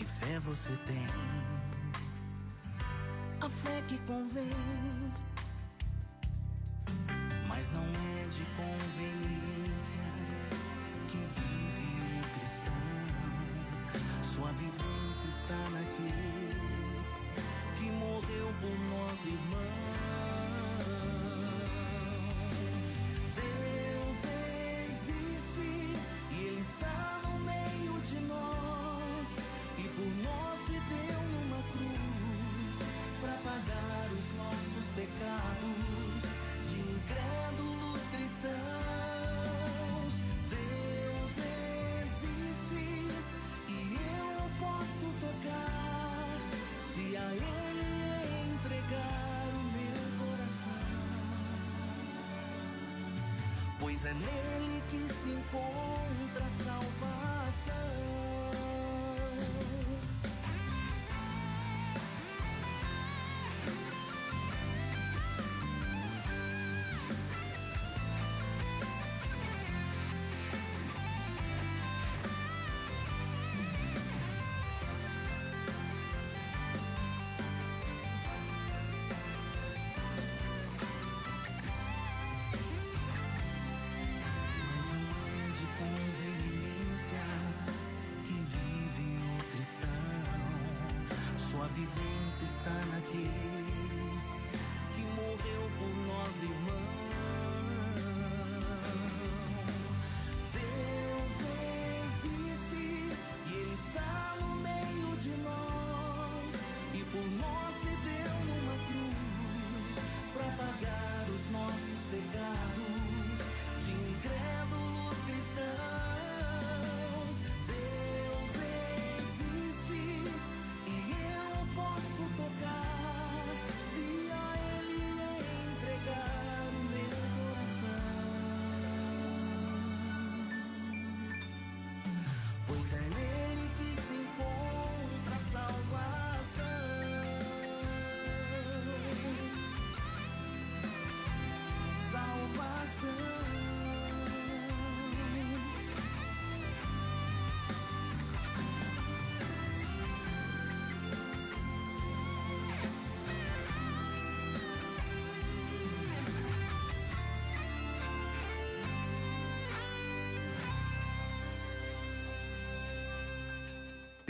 Que fé você tem? A fé que convém, mas não é de conveniência que vive o cristão. Sua vivência está naquele que morreu por nós, irmãos. Nele que se encontra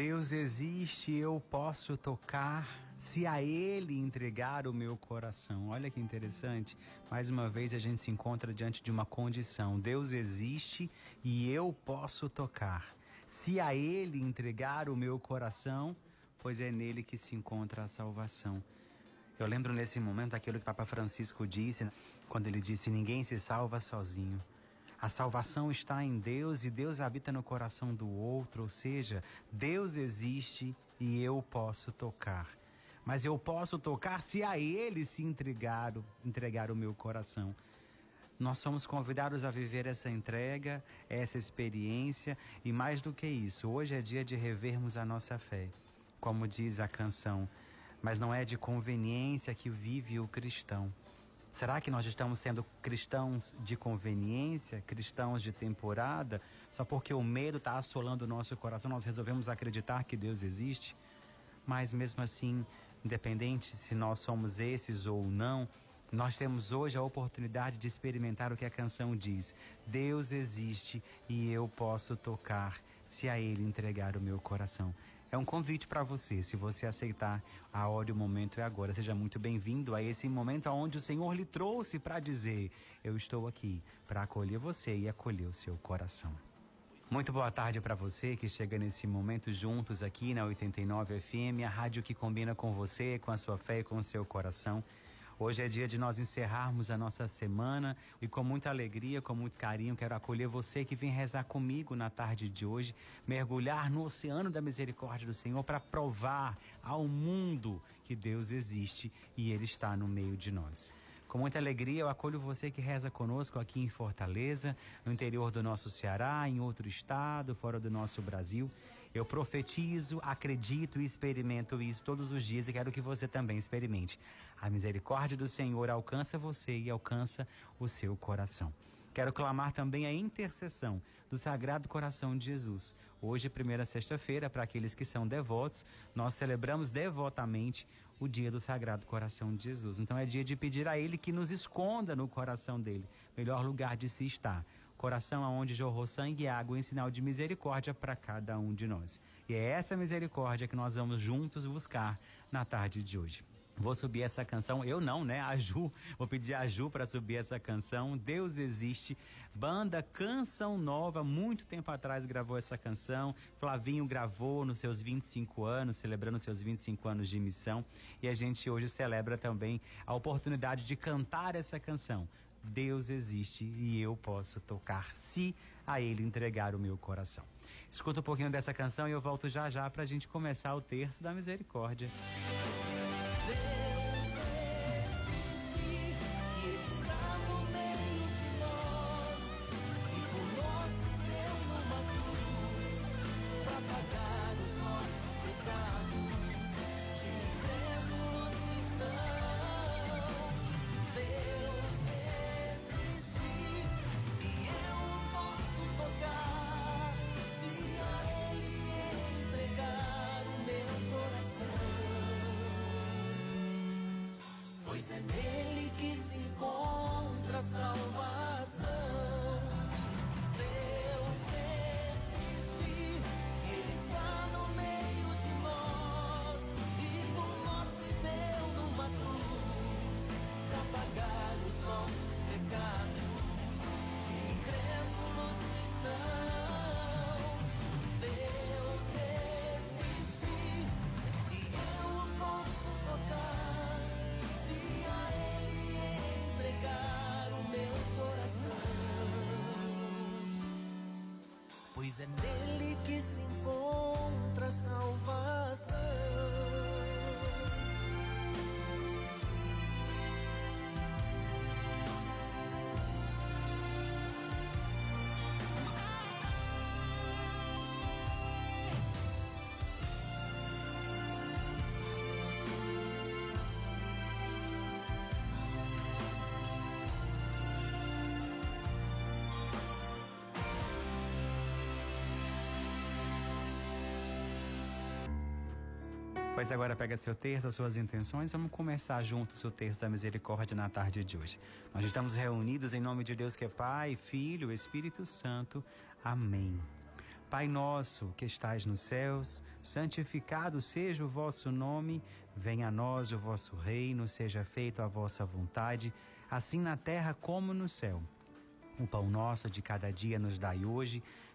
Deus existe, eu posso tocar se a Ele entregar o meu coração. Olha que interessante. Mais uma vez a gente se encontra diante de uma condição. Deus existe e eu posso tocar. Se a Ele entregar o meu coração, pois é nele que se encontra a salvação. Eu lembro nesse momento aquilo que Papa Francisco disse, quando ele disse: Ninguém se salva sozinho. A salvação está em Deus e Deus habita no coração do outro, ou seja, Deus existe e eu posso tocar. Mas eu posso tocar se a Ele se entregar, entregar o meu coração. Nós somos convidados a viver essa entrega, essa experiência e mais do que isso, hoje é dia de revermos a nossa fé. Como diz a canção, mas não é de conveniência que vive o cristão. Será que nós estamos sendo cristãos de conveniência, cristãos de temporada, só porque o medo está assolando o nosso coração, nós resolvemos acreditar que Deus existe? Mas mesmo assim, independente se nós somos esses ou não, nós temos hoje a oportunidade de experimentar o que a canção diz: Deus existe e eu posso tocar se a Ele entregar o meu coração. É um convite para você, se você aceitar, a hora e o momento é agora. Seja muito bem-vindo a esse momento onde o Senhor lhe trouxe para dizer: Eu estou aqui para acolher você e acolher o seu coração. Muito boa tarde para você que chega nesse momento juntos aqui na 89 FM, a rádio que combina com você, com a sua fé e com o seu coração. Hoje é dia de nós encerrarmos a nossa semana e com muita alegria, com muito carinho, quero acolher você que vem rezar comigo na tarde de hoje, mergulhar no oceano da misericórdia do Senhor para provar ao mundo que Deus existe e Ele está no meio de nós. Com muita alegria, eu acolho você que reza conosco aqui em Fortaleza, no interior do nosso Ceará, em outro estado, fora do nosso Brasil. Eu profetizo, acredito e experimento isso todos os dias e quero que você também experimente. A misericórdia do Senhor alcança você e alcança o seu coração. Quero clamar também a intercessão do Sagrado Coração de Jesus. Hoje, primeira sexta-feira, para aqueles que são devotos, nós celebramos devotamente o dia do Sagrado Coração de Jesus. Então é dia de pedir a Ele que nos esconda no coração dele, melhor lugar de se estar. Coração aonde jorrou sangue e água em sinal de misericórdia para cada um de nós. E é essa misericórdia que nós vamos juntos buscar na tarde de hoje. Vou subir essa canção, eu não, né? A Ju, vou pedir a Ju para subir essa canção. Deus existe. Banda Canção Nova, muito tempo atrás gravou essa canção. Flavinho gravou nos seus 25 anos, celebrando seus 25 anos de missão. E a gente hoje celebra também a oportunidade de cantar essa canção. Deus existe e eu posso tocar se a Ele entregar o meu coração. Escuta um pouquinho dessa canção e eu volto já já para a gente começar o terço da misericórdia. pois Pois agora pega seu terço, as suas intenções, vamos começar junto o terço da misericórdia na tarde de hoje. Nós estamos reunidos em nome de Deus que é Pai, Filho, Espírito Santo. Amém. Pai nosso que estais nos céus, santificado seja o vosso nome, venha a nós o vosso reino, seja feita a vossa vontade, assim na terra como no céu. O pão nosso de cada dia nos dai hoje,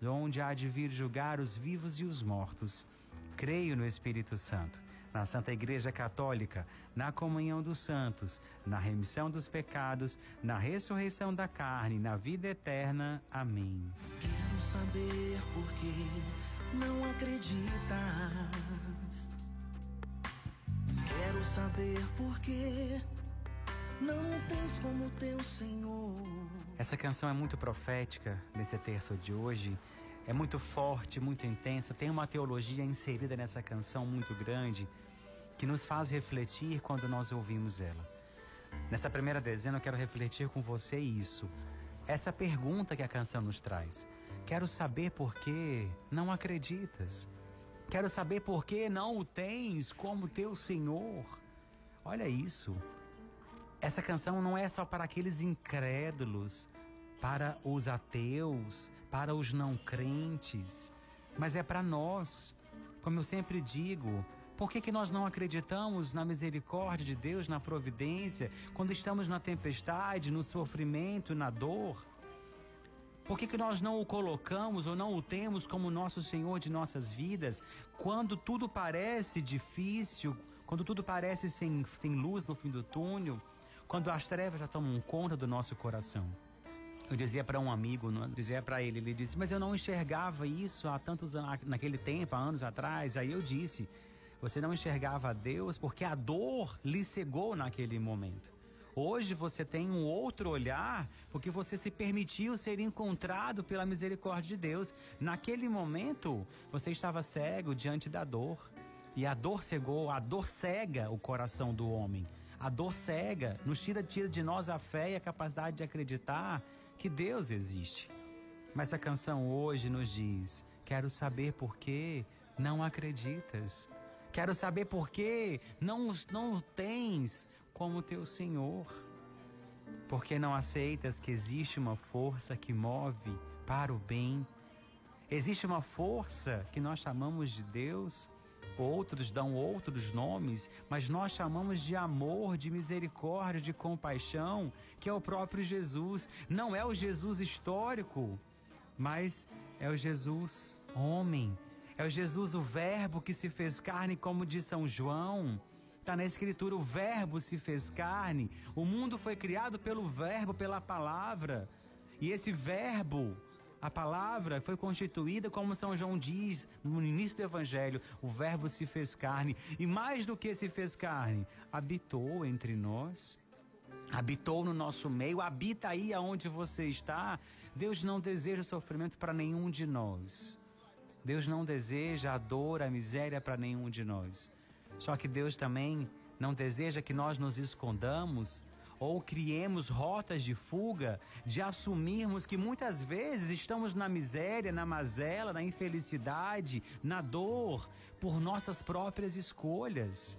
de onde há de vir julgar os vivos e os mortos. Creio no Espírito Santo, na Santa Igreja Católica, na comunhão dos santos, na remissão dos pecados, na ressurreição da carne, na vida eterna. Amém. Quero saber por que não acreditas. Quero saber por que não tens como teu Senhor. Essa canção é muito profética nesse terço de hoje. É muito forte, muito intensa. Tem uma teologia inserida nessa canção muito grande que nos faz refletir quando nós ouvimos ela. Nessa primeira dezena, eu quero refletir com você isso. Essa pergunta que a canção nos traz. Quero saber por que não acreditas. Quero saber por que não o tens como teu Senhor. Olha isso. Essa canção não é só para aqueles incrédulos, para os ateus, para os não crentes, mas é para nós. Como eu sempre digo, por que, que nós não acreditamos na misericórdia de Deus, na providência, quando estamos na tempestade, no sofrimento, na dor? Por que, que nós não o colocamos ou não o temos como nosso Senhor de nossas vidas quando tudo parece difícil, quando tudo parece sem, luz no fim do túnel, quando as trevas já tomam conta do nosso coração? Eu dizia para um amigo, dizia para ele, ele disse, mas eu não enxergava isso há tantos anos, naquele tempo, há anos atrás. Aí eu disse, você não enxergava Deus porque a dor lhe cegou naquele momento. Hoje você tem um outro olhar porque você se permitiu ser encontrado pela misericórdia de Deus. Naquele momento você estava cego diante da dor. E a dor cegou, a dor cega o coração do homem. A dor cega, nos tira, tira de nós a fé e a capacidade de acreditar que Deus existe. Mas a canção hoje nos diz: Quero saber por que não acreditas. Quero saber por que não, não tens como teu Senhor. Porque não aceitas que existe uma força que move para o bem. Existe uma força que nós chamamos de Deus Outros dão outros nomes, mas nós chamamos de amor, de misericórdia, de compaixão, que é o próprio Jesus. Não é o Jesus histórico, mas é o Jesus homem. É o Jesus, o Verbo que se fez carne, como diz São João. Está na Escritura: o Verbo se fez carne. O mundo foi criado pelo Verbo, pela palavra. E esse Verbo a palavra foi constituída, como São João diz no início do Evangelho, o Verbo se fez carne. E mais do que se fez carne, habitou entre nós, habitou no nosso meio, habita aí aonde você está. Deus não deseja sofrimento para nenhum de nós. Deus não deseja a dor, a miséria para nenhum de nós. Só que Deus também não deseja que nós nos escondamos ou criemos rotas de fuga, de assumirmos que muitas vezes estamos na miséria, na mazela, na infelicidade, na dor, por nossas próprias escolhas.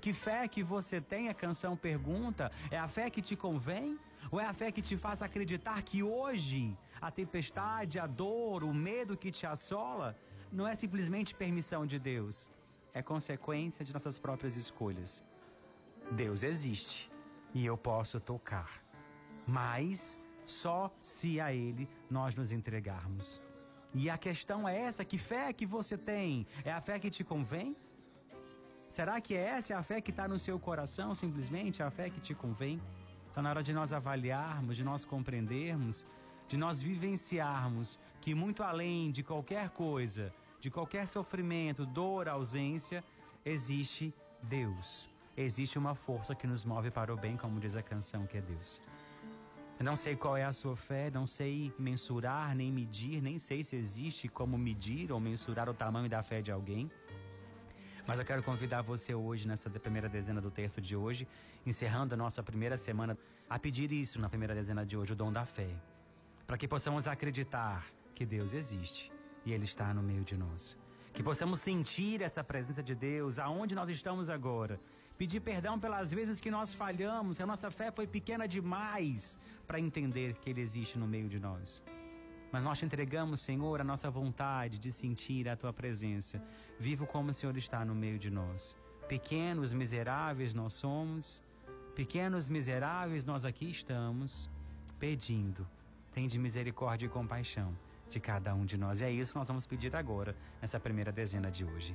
Que fé que você tem? A canção pergunta: é a fé que te convém? Ou é a fé que te faz acreditar que hoje a tempestade, a dor, o medo que te assola não é simplesmente permissão de Deus, é consequência de nossas próprias escolhas? Deus existe e eu posso tocar. Mas só se a Ele nós nos entregarmos. E a questão é essa: que fé que você tem? É a fé que te convém? Será que essa é a fé que está no seu coração, simplesmente a fé que te convém? Está na hora de nós avaliarmos, de nós compreendermos, de nós vivenciarmos que muito além de qualquer coisa, de qualquer sofrimento, dor, ausência, existe Deus existe uma força que nos move para o bem, como diz a canção, que é Deus. Eu não sei qual é a sua fé, não sei mensurar, nem medir, nem sei se existe como medir ou mensurar o tamanho da fé de alguém. Mas eu quero convidar você hoje, nessa primeira dezena do texto de hoje, encerrando a nossa primeira semana, a pedir isso na primeira dezena de hoje, o dom da fé. Para que possamos acreditar que Deus existe e Ele está no meio de nós. Que possamos sentir essa presença de Deus aonde nós estamos agora pedir perdão pelas vezes que nós falhamos, que a nossa fé foi pequena demais para entender que Ele existe no meio de nós. Mas nós te entregamos, Senhor, a nossa vontade de sentir a Tua presença. Vivo como o Senhor está no meio de nós. Pequenos miseráveis nós somos, pequenos miseráveis nós aqui estamos, pedindo. Tem de misericórdia e compaixão de cada um de nós. E é isso que nós vamos pedir agora, nessa primeira dezena de hoje.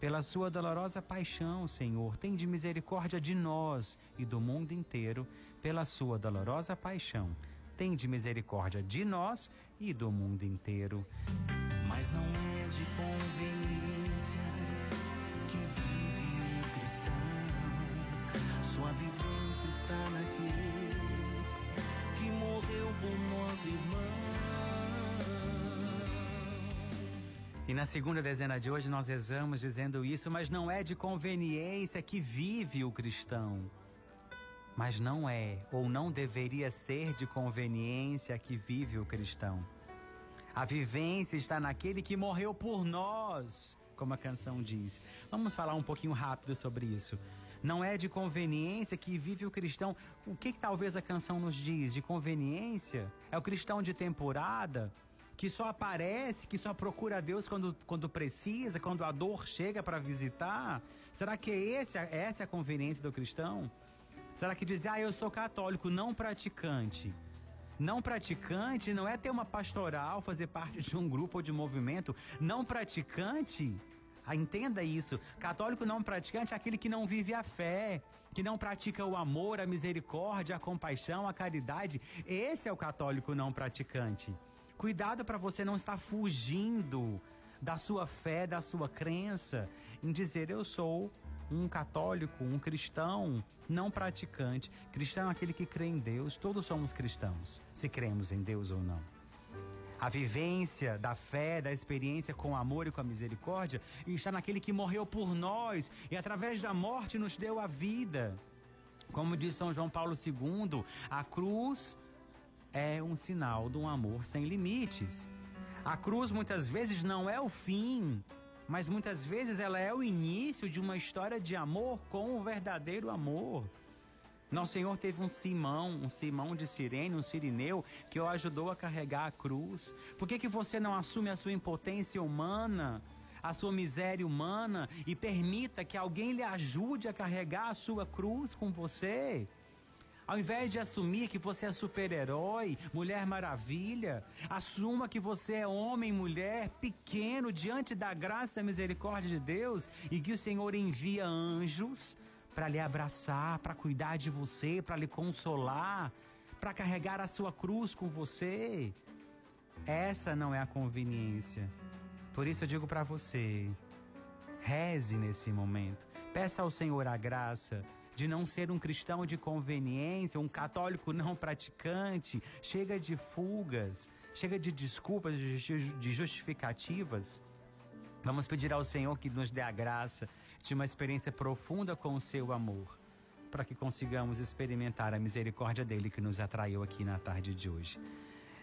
pela sua dolorosa paixão, Senhor, tem de misericórdia de nós e do mundo inteiro, pela sua dolorosa paixão. Tem de misericórdia de nós e do mundo inteiro. Mas não é de conveniência que vive o cristão. Sua vivência está naquele que morreu por nós, irmãos. E na segunda dezena de hoje nós rezamos dizendo isso, mas não é de conveniência que vive o cristão. Mas não é, ou não deveria ser de conveniência que vive o cristão. A vivência está naquele que morreu por nós, como a canção diz. Vamos falar um pouquinho rápido sobre isso. Não é de conveniência que vive o cristão. O que, que talvez a canção nos diz? De conveniência? É o cristão de temporada? Que só aparece, que só procura a Deus quando, quando precisa, quando a dor chega para visitar? Será que esse, essa é a conveniência do cristão? Será que dizer, ah, eu sou católico, não praticante? Não praticante não é ter uma pastoral, fazer parte de um grupo ou de movimento. Não praticante, ah, entenda isso. Católico não praticante é aquele que não vive a fé, que não pratica o amor, a misericórdia, a compaixão, a caridade. Esse é o católico não praticante. Cuidado para você não estar fugindo da sua fé, da sua crença, em dizer eu sou um católico, um cristão não praticante. Cristão é aquele que crê em Deus. Todos somos cristãos, se cremos em Deus ou não. A vivência da fé, da experiência com o amor e com a misericórdia está naquele que morreu por nós e através da morte nos deu a vida. Como diz São João Paulo II, a cruz é um sinal de um amor sem limites. A cruz muitas vezes não é o fim, mas muitas vezes ela é o início de uma história de amor com o verdadeiro amor. Nosso Senhor teve um Simão, um Simão de Sirene, um sirineu, que o ajudou a carregar a cruz. Por que, que você não assume a sua impotência humana, a sua miséria humana e permita que alguém lhe ajude a carregar a sua cruz com você? Ao invés de assumir que você é super-herói, mulher maravilha, assuma que você é homem, mulher, pequeno diante da graça e da misericórdia de Deus e que o Senhor envia anjos para lhe abraçar, para cuidar de você, para lhe consolar, para carregar a sua cruz com você. Essa não é a conveniência. Por isso eu digo para você, reze nesse momento. Peça ao Senhor a graça de não ser um cristão de conveniência, um católico não praticante. Chega de fugas, chega de desculpas, de justificativas. Vamos pedir ao Senhor que nos dê a graça de uma experiência profunda com o seu amor, para que consigamos experimentar a misericórdia dele que nos atraiu aqui na tarde de hoje.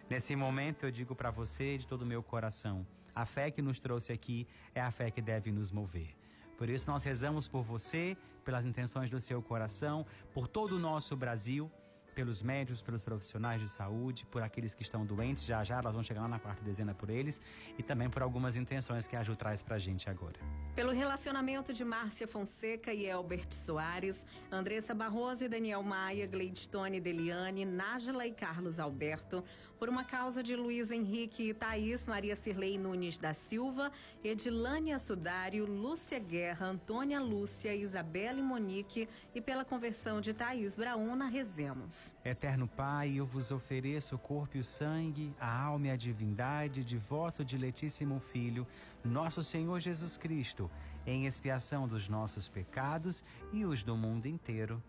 Nesse momento eu digo para você de todo o meu coração, a fé que nos trouxe aqui é a fé que deve nos mover. Por isso nós rezamos por você pelas intenções do seu coração, por todo o nosso Brasil, pelos médicos, pelos profissionais de saúde, por aqueles que estão doentes, já já nós vamos chegar lá na quarta dezena por eles, e também por algumas intenções que a Ju traz pra gente agora. Pelo relacionamento de Márcia Fonseca e Elbert Soares, Andressa Barroso e Daniel Maia, Gleidstone Deliane, Nájila e Carlos Alberto, Por uma causa de Luiz Henrique e Thaís, Maria Cirlei Nunes da Silva, Edilânia Sudário, Lúcia Guerra, Antônia Lúcia, Isabela e Monique e pela conversão de Thaís Brauna, rezemos. Eterno Pai, eu vos ofereço o corpo e o sangue, a alma e a divindade de vosso diletíssimo Filho, nosso Senhor Jesus Cristo, em expiação dos nossos pecados e os do mundo inteiro.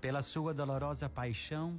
Pela sua dolorosa paixão,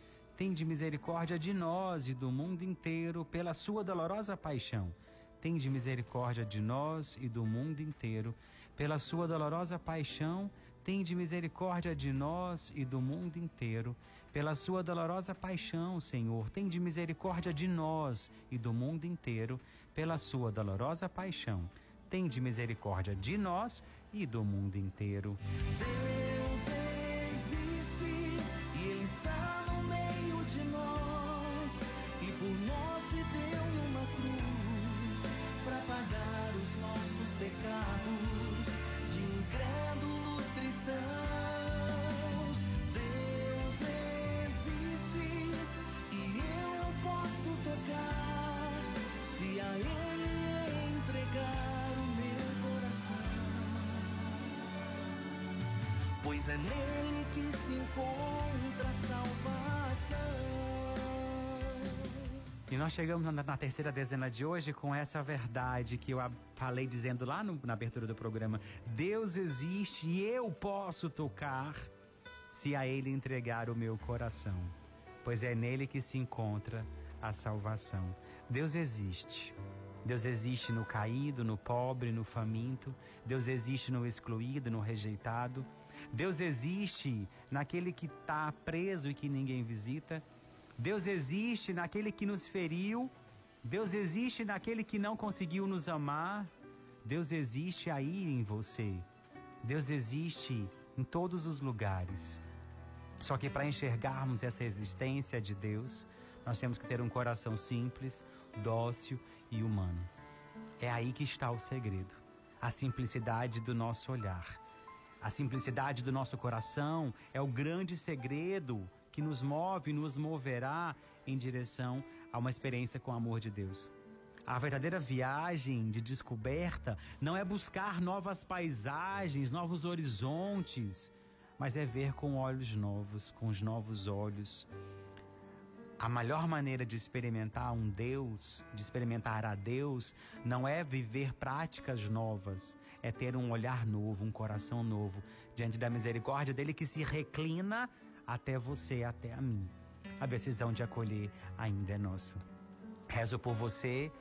Tende misericórdia de nós e do mundo inteiro pela sua dolorosa paixão. Tende misericórdia de nós e do mundo inteiro pela sua dolorosa paixão. Tende misericórdia de nós e do mundo inteiro pela sua dolorosa paixão, Senhor. Tende misericórdia de nós e do mundo inteiro pela sua dolorosa paixão. Tende misericórdia de nós e do mundo inteiro. Deus pois é nele que se encontra a salvação. E nós chegamos na, na, terceira dezena de hoje com essa verdade que eu falei dizendo lá no, na abertura do programa: Deus existe e eu posso tocar se a Ele entregar o meu coração, pois é nele que se encontra a salvação. Deus existe. Deus existe no caído, no pobre, no faminto. Deus existe no excluído, no rejeitado. Deus existe naquele que está preso e que ninguém visita. Deus existe naquele que nos feriu. Deus existe naquele que não conseguiu nos amar. Deus existe aí em você. Deus existe em todos os lugares. Só que para enxergarmos essa existência de Deus, nós temos que ter um coração simples, dócil e humano. É aí que está o segredo, a simplicidade do nosso olhar. A simplicidade do nosso coração é o grande segredo que nos move, nos moverá em direção a uma experiência com o amor de Deus. A verdadeira viagem de descoberta não é buscar novas paisagens, novos horizontes, mas é ver com olhos novos, com os novos olhos. A melhor maneira de experimentar um Deus, de experimentar a Deus, não é viver práticas novas, é ter um olhar novo, um coração novo, diante da misericórdia dele que se reclina até você, até a mim. A decisão de acolher ainda é nossa. Rezo por você,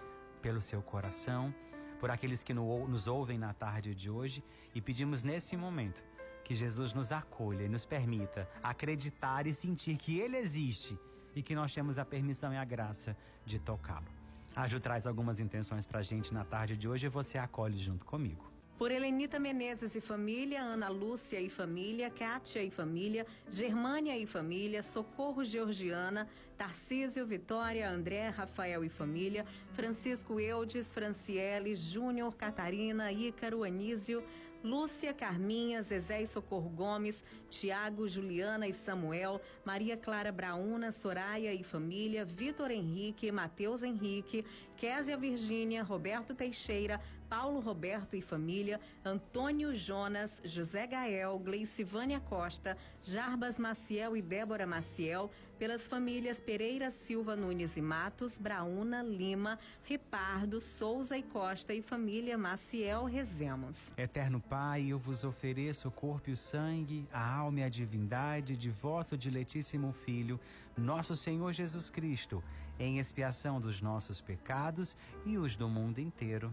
pelo seu coração, por aqueles que nos ouvem na tarde de hoje e pedimos nesse momento que Jesus nos acolha e nos permita acreditar e sentir que Ele existe e que nós temos a permissão e a graça de tocá-lo. A Ju traz algumas intenções para a gente na tarde de hoje e você acolhe junto comigo. Por Helenita Menezes e família, Ana Lúcia e família, Kátia e família, Germânia e família, Socorro Georgiana, Tarcísio, Vitória, André, Rafael e família, Francisco Eudes, Franciele, Júnior, Catarina, Ícaro, Anísio, Lúcia, Carminha, Zezé e Socorro Gomes, Tiago, Juliana e Samuel, Maria Clara Brauna, Soraya e família, Vitor Henrique, Matheus Henrique, Késia Virgínia, Roberto Teixeira, Paulo Roberto e família, Antônio Jonas, José Gael, Gleicivânia Costa, Jarbas Maciel e Débora Maciel, pelas famílias Pereira Silva Nunes e Matos, Brauna, Lima, Ripardo, Souza e Costa e família Maciel Rezemos. Eterno Pai, eu vos ofereço o corpo e o sangue, a alma e a divindade de vosso diletíssimo Filho, nosso Senhor Jesus Cristo, em expiação dos nossos pecados e os do mundo inteiro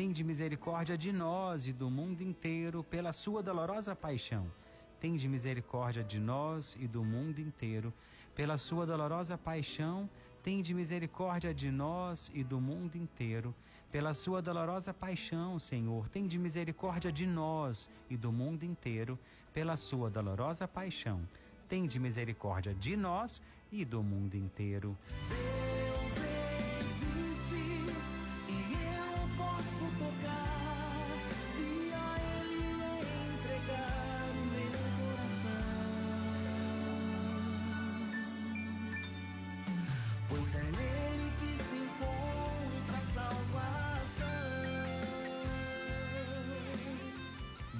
Tende misericórdia de nós e do mundo inteiro, pela sua dolorosa paixão. Tende misericórdia de nós e do mundo inteiro, pela sua dolorosa paixão Tende misericórdia de nós e do mundo inteiro. Pela sua dolorosa paixão, Senhor, tende misericórdia de nós e do mundo inteiro. Pela sua dolorosa paixão, tende misericórdia de nós e do mundo inteiro.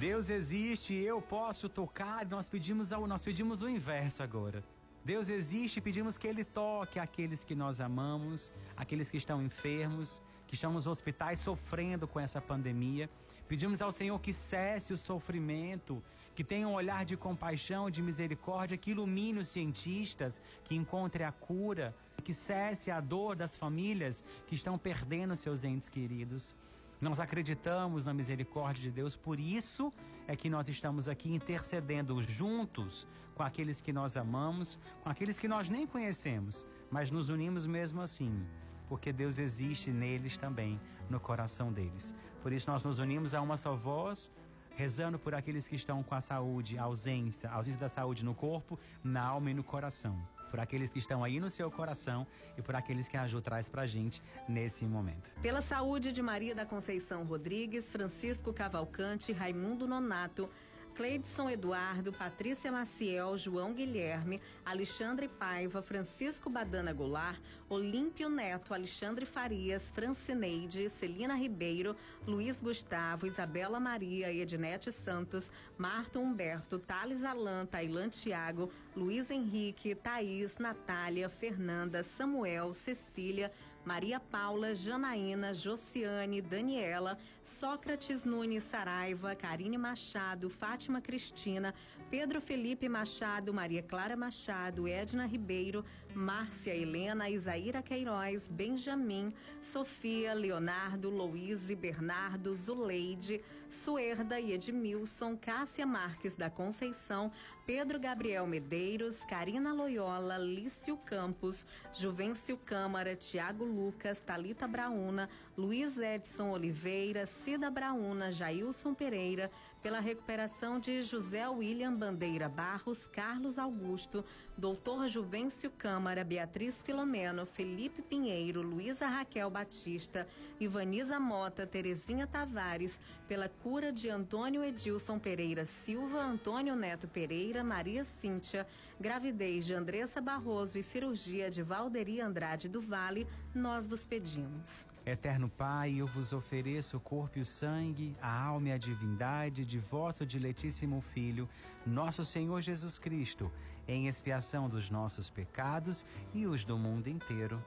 Deus existe, eu posso tocar. Nós pedimos, ao, nós pedimos o inverso agora. Deus existe, pedimos que Ele toque aqueles que nós amamos, aqueles que estão enfermos, que estão nos hospitais sofrendo com essa pandemia. Pedimos ao Senhor que cesse o sofrimento, que tenha um olhar de compaixão, de misericórdia, que ilumine os cientistas, que encontre a cura, que cesse a dor das famílias que estão perdendo seus entes queridos. Nós acreditamos na misericórdia de Deus, por isso é que nós estamos aqui intercedendo juntos com aqueles que nós amamos, com aqueles que nós nem conhecemos, mas nos unimos mesmo assim, porque Deus existe neles também, no coração deles. Por isso nós nos unimos a uma só voz, rezando por aqueles que estão com a saúde, a ausência, a ausência da saúde no corpo, na alma e no coração por aqueles que estão aí no seu coração e por aqueles que a Ju traz pra gente nesse momento. Pela saúde de Maria da Conceição Rodrigues, Francisco Cavalcante, Raimundo Nonato, Cleidson Eduardo, Patrícia Maciel, João Guilherme, Alexandre Paiva, Francisco Badana Goulart, Olímpio Neto, Alexandre Farias, Francineide, Celina Ribeiro, Luiz Gustavo, Isabela Maria, Ednete Santos, Marta Humberto, Thales Alan, Tailan Tiago, Luiz Henrique, Thaís, Natália, Fernanda, Samuel, Cecília, Maria Paula, Janaína, Josiane, Daniela, Sócrates Nunes Saraiva, Karine Machado, Fátima Cristina, Pedro Felipe Machado, Maria Clara Machado, Edna Ribeiro, Márcia Helena, Isaíra Queiroz, Benjamin, Sofia, Leonardo, Louise, Bernardo, Zuleide, Suerda e Edmilson, Cássia Marques da Conceição, Pedro Gabriel Medeiros, Karina Loyola, Lício Campos, Juvencio Câmara, Tiago Lucas, Talita Brauna, Luiz Edson Oliveira, Cida Brauna, Jailson Pereira, pela recuperação de José William Bandeira Barros, Carlos Augusto, Doutor Juvencio Câmara, Beatriz Filomeno, Felipe Pinheiro, Luísa Raquel Batista, Ivaniza Mota, Terezinha Tavares, pela cura de Antônio Edilson Pereira Silva, Antônio Neto Pereira, Maria Cíntia, gravidez de Andressa Barroso e cirurgia de Valderi Andrade do Vale, nós vos pedimos. Eterno Pai, eu vos ofereço o corpo e o sangue, a alma e a divindade de vosso diletíssimo Filho, nosso Senhor Jesus Cristo, em expiação dos nossos pecados e os do mundo inteiro.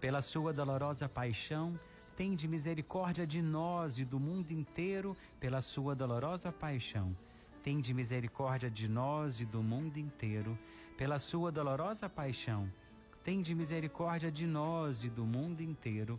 Pela sua dolorosa paixão, tende misericórdia de nós e do mundo inteiro, pela sua dolorosa paixão. Tende misericórdia de nós e do mundo inteiro, pela sua dolorosa paixão. Tende misericórdia de nós e do mundo inteiro,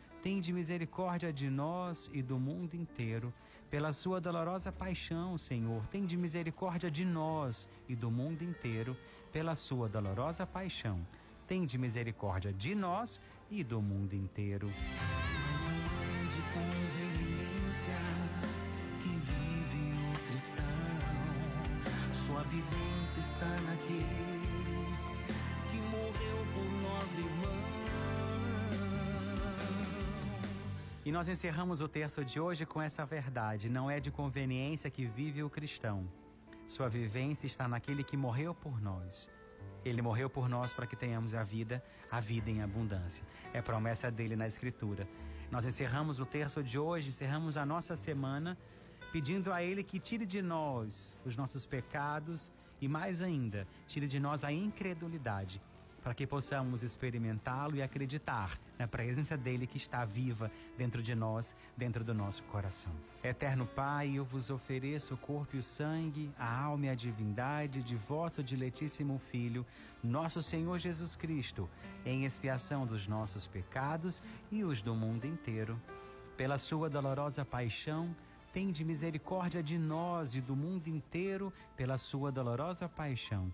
Tende misericórdia de nós e do mundo inteiro, pela sua dolorosa paixão, Senhor, tem de misericórdia de nós e do mundo inteiro, pela sua dolorosa paixão. Tem de misericórdia de nós e do mundo inteiro. Sua vivência está naquele que morreu por nós, irmãos. E nós encerramos o texto de hoje com essa verdade: não é de conveniência que vive o cristão. Sua vivência está naquele que morreu por nós. Ele morreu por nós para que tenhamos a vida, a vida em abundância. É promessa dele na Escritura. Nós encerramos o terço de hoje, encerramos a nossa semana, pedindo a Ele que tire de nós os nossos pecados e, mais ainda, tire de nós a incredulidade para que possamos experimentá-lo e acreditar na presença dele que está viva dentro de nós, dentro do nosso coração. Eterno Pai, eu vos ofereço o corpo e o sangue, a alma e a divindade de vosso diletíssimo Filho, nosso Senhor Jesus Cristo, em expiação dos nossos pecados e os do mundo inteiro. Pela sua dolorosa paixão, tende misericórdia de nós e do mundo inteiro pela sua dolorosa paixão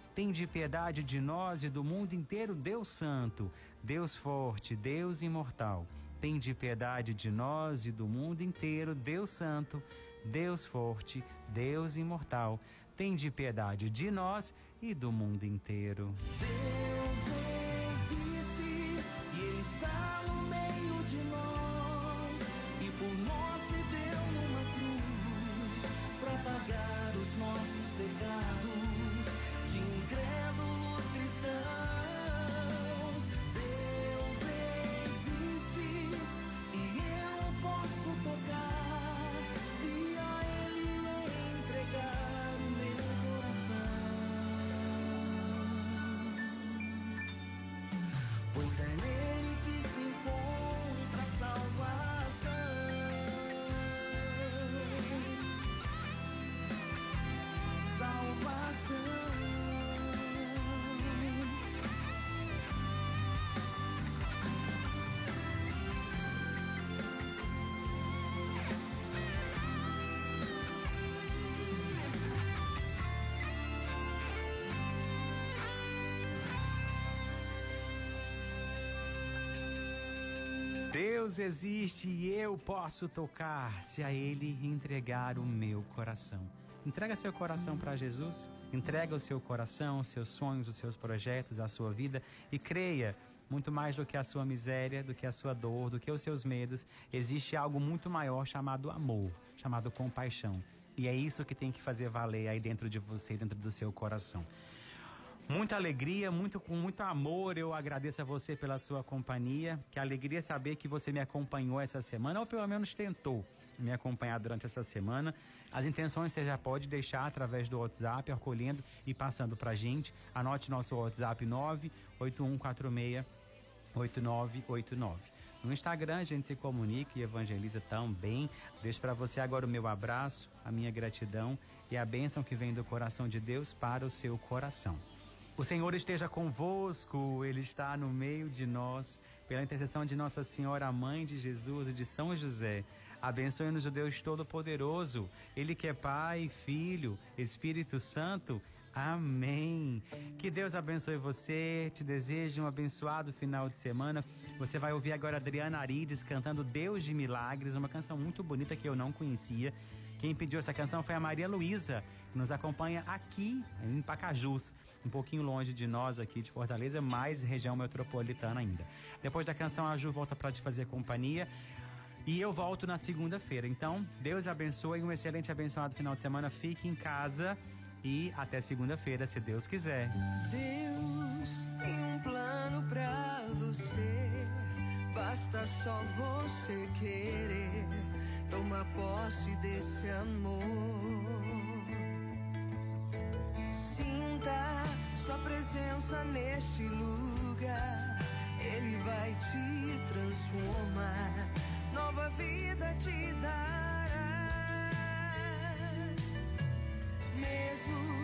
Tende piedade de nós e do mundo inteiro, Deus Santo, Deus Forte, Deus Imortal. Tende piedade de nós e do mundo inteiro, Deus Santo, Deus Forte, Deus Imortal. Tende piedade de nós e do mundo inteiro. Deus Deus existe e eu posso tocar se a Ele entregar o meu coração. Entrega seu coração para Jesus, entrega o seu coração, os seus sonhos, os seus projetos, a sua vida e creia muito mais do que a sua miséria, do que a sua dor, do que os seus medos, existe algo muito maior chamado amor, chamado compaixão. E é isso que tem que fazer valer aí dentro de você, dentro do seu coração. Muita alegria, muito com muito amor, eu agradeço a você pela sua companhia. Que alegria saber que você me acompanhou essa semana, ou pelo menos tentou me acompanhar durante essa semana. As intenções você já pode deixar através do WhatsApp, acolhendo e passando para gente. Anote nosso WhatsApp 98146 8989. No Instagram a gente se comunica e evangeliza também. Deixo para você agora o meu abraço, a minha gratidão e a bênção que vem do coração de Deus para o seu coração. O Senhor esteja convosco, Ele está no meio de nós. Pela intercessão de Nossa Senhora, Mãe de Jesus e de São José, abençoe-nos o Deus Todo-Poderoso, Ele que é Pai, Filho, Espírito Santo. Amém. Que Deus abençoe você. Te desejo um abençoado final de semana. Você vai ouvir agora Adriana Arides cantando Deus de Milagres, uma canção muito bonita que eu não conhecia. Quem pediu essa canção foi a Maria Luísa, que nos acompanha aqui em Pacajus um pouquinho longe de nós aqui de Fortaleza, mais região metropolitana ainda. Depois da canção, a Ju volta para te fazer companhia. E eu volto na segunda-feira. Então, Deus abençoe um excelente abençoado final de semana. Fique em casa e até segunda-feira, se Deus quiser. Deus tem um plano pra você. Basta só você querer. tomar posse desse amor. Sinta sua presença neste lugar. Ele vai te transformar. Nova vida te dar. mesmo.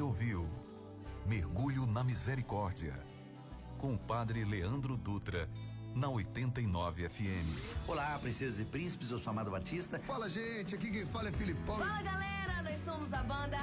Ouviu Mergulho na Misericórdia, com o Padre Leandro Dutra na 89 FM. Olá, princesas e príncipes, eu sou Amado Batista. Fala, gente, aqui quem fala é Filipão. Fala, galera, nós somos a banda